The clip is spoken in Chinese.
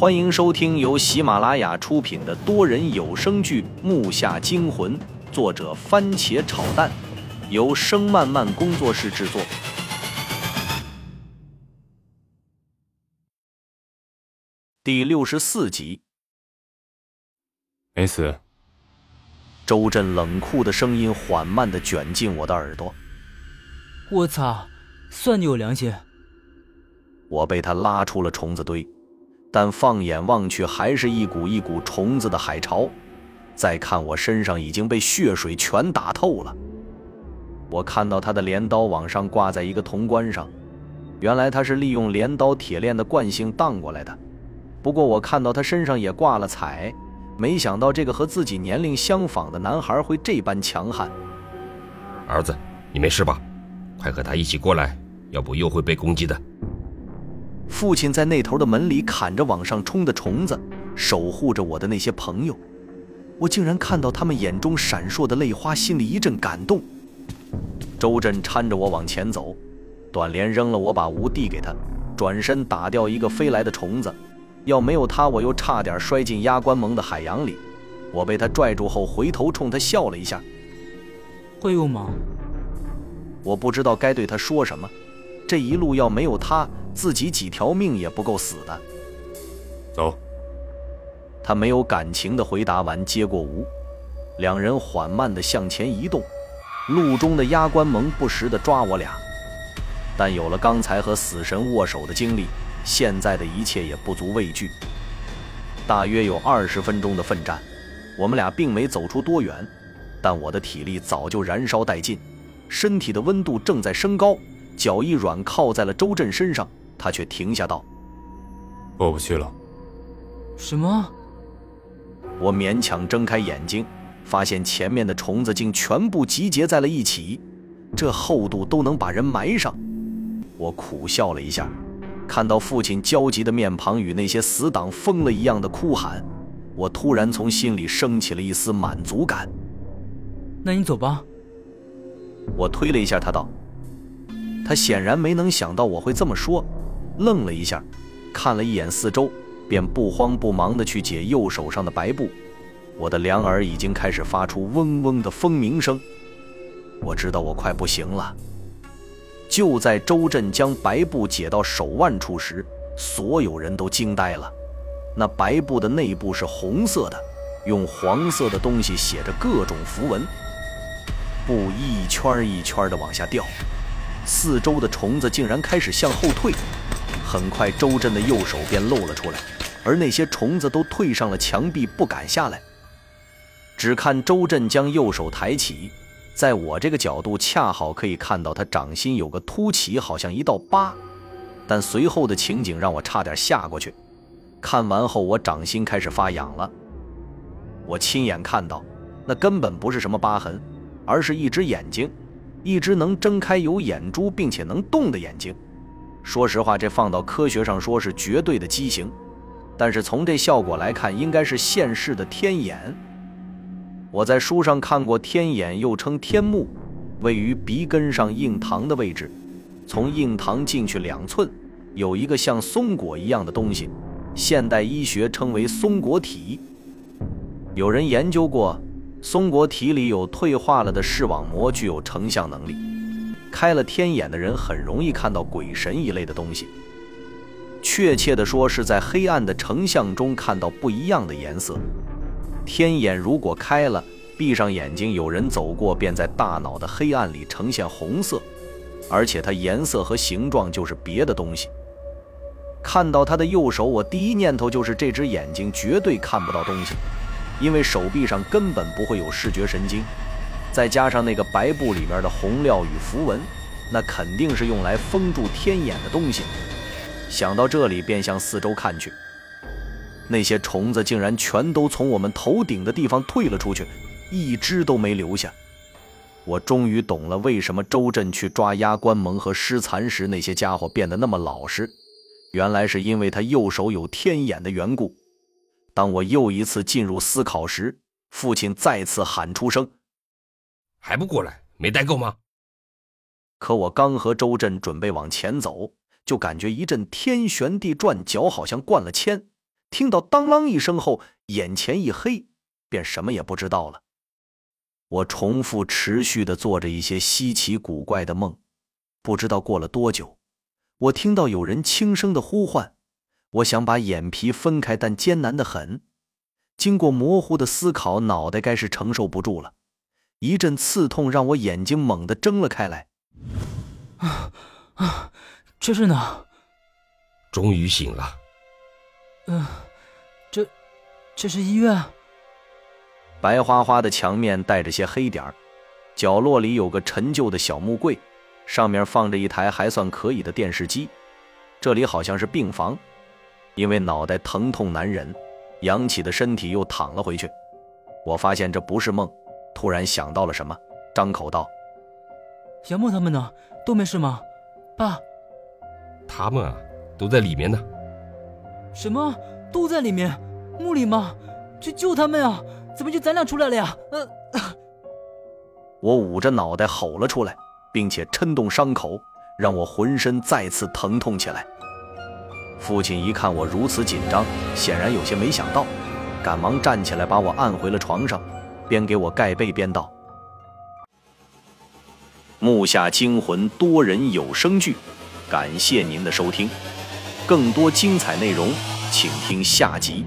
欢迎收听由喜马拉雅出品的多人有声剧《木下惊魂》，作者番茄炒蛋，由声漫漫工作室制作。第六十四集，没死。周震冷酷的声音缓慢的卷进我的耳朵。我操，算你有良心。我被他拉出了虫子堆，但放眼望去，还是一股一股虫子的海潮。再看我身上已经被血水全打透了。我看到他的镰刀往上挂在一个铜棺上，原来他是利用镰刀铁链的惯性荡过来的。不过我看到他身上也挂了彩，没想到这个和自己年龄相仿的男孩会这般强悍。儿子，你没事吧？快和他一起过来，要不又会被攻击的。父亲在那头的门里砍着往上冲的虫子，守护着我的那些朋友。我竟然看到他们眼中闪烁的泪花，心里一阵感动。周震搀着我往前走，短莲扔了我把无递给他，转身打掉一个飞来的虫子。要没有他，我又差点摔进压关盟的海洋里。我被他拽住后，回头冲他笑了一下。会用吗？我不知道该对他说什么。这一路要没有他，自己几条命也不够死的。走。他没有感情的回答完，接过吴，两人缓慢的向前移动。路中的压关盟不时的抓我俩，但有了刚才和死神握手的经历，现在的一切也不足畏惧。大约有二十分钟的奋战，我们俩并没走出多远，但我的体力早就燃烧殆尽，身体的温度正在升高。脚一软，靠在了周震身上，他却停下道：“过不去了。”什么？我勉强睁开眼睛，发现前面的虫子竟全部集结在了一起，这厚度都能把人埋上。我苦笑了一下，看到父亲焦急的面庞与那些死党疯了一样的哭喊，我突然从心里升起了一丝满足感。那你走吧。我推了一下他，道。他显然没能想到我会这么说，愣了一下，看了一眼四周，便不慌不忙地去解右手上的白布。我的两耳已经开始发出嗡嗡的蜂鸣声，我知道我快不行了。就在周震将白布解到手腕处时，所有人都惊呆了。那白布的内部是红色的，用黄色的东西写着各种符文，布一圈一圈地往下掉。四周的虫子竟然开始向后退，很快周震的右手便露了出来，而那些虫子都退上了墙壁，不敢下来。只看周震将右手抬起，在我这个角度恰好可以看到他掌心有个凸起，好像一道疤。但随后的情景让我差点吓过去。看完后，我掌心开始发痒了。我亲眼看到，那根本不是什么疤痕，而是一只眼睛。一只能睁开有眼珠并且能动的眼睛，说实话，这放到科学上说是绝对的畸形，但是从这效果来看，应该是现世的天眼。我在书上看过，天眼又称天目，位于鼻根上硬膛的位置，从硬膛进去两寸，有一个像松果一样的东西，现代医学称为松果体。有人研究过。松果体里有退化了的视网膜，具有成像能力。开了天眼的人很容易看到鬼神一类的东西。确切的说，是在黑暗的成像中看到不一样的颜色。天眼如果开了，闭上眼睛，有人走过，便在大脑的黑暗里呈现红色，而且它颜色和形状就是别的东西。看到他的右手，我第一念头就是这只眼睛绝对看不到东西。因为手臂上根本不会有视觉神经，再加上那个白布里面的红料与符文，那肯定是用来封住天眼的东西。想到这里，便向四周看去，那些虫子竟然全都从我们头顶的地方退了出去，一只都没留下。我终于懂了为什么周震去抓压关蒙和尸残时，那些家伙变得那么老实，原来是因为他右手有天眼的缘故。当我又一次进入思考时，父亲再次喊出声：“还不过来？没带够吗？”可我刚和周震准备往前走，就感觉一阵天旋地转，脚好像灌了铅，听到当啷一声后，眼前一黑，便什么也不知道了。我重复持续的做着一些稀奇古怪的梦，不知道过了多久，我听到有人轻声的呼唤。我想把眼皮分开，但艰难的很。经过模糊的思考，脑袋该是承受不住了，一阵刺痛让我眼睛猛地睁了开来。啊啊，这是哪？终于醒了。嗯，这，这是医院。白花花的墙面带着些黑点儿，角落里有个陈旧的小木柜，上面放着一台还算可以的电视机。这里好像是病房，因为脑袋疼痛难忍，扬起的身体又躺了回去。我发现这不是梦，突然想到了什么，张口道：“杨默他们呢？都没事吗？爸？他们啊，都在里面呢。什么？都在里面？墓里吗？去救他们啊！”怎么就咱俩出来了呀？呃，我捂着脑袋吼了出来，并且抻动伤口，让我浑身再次疼痛起来。父亲一看我如此紧张，显然有些没想到，赶忙站起来把我按回了床上，边给我盖被边道：“木下惊魂多人有声剧，感谢您的收听，更多精彩内容，请听下集。”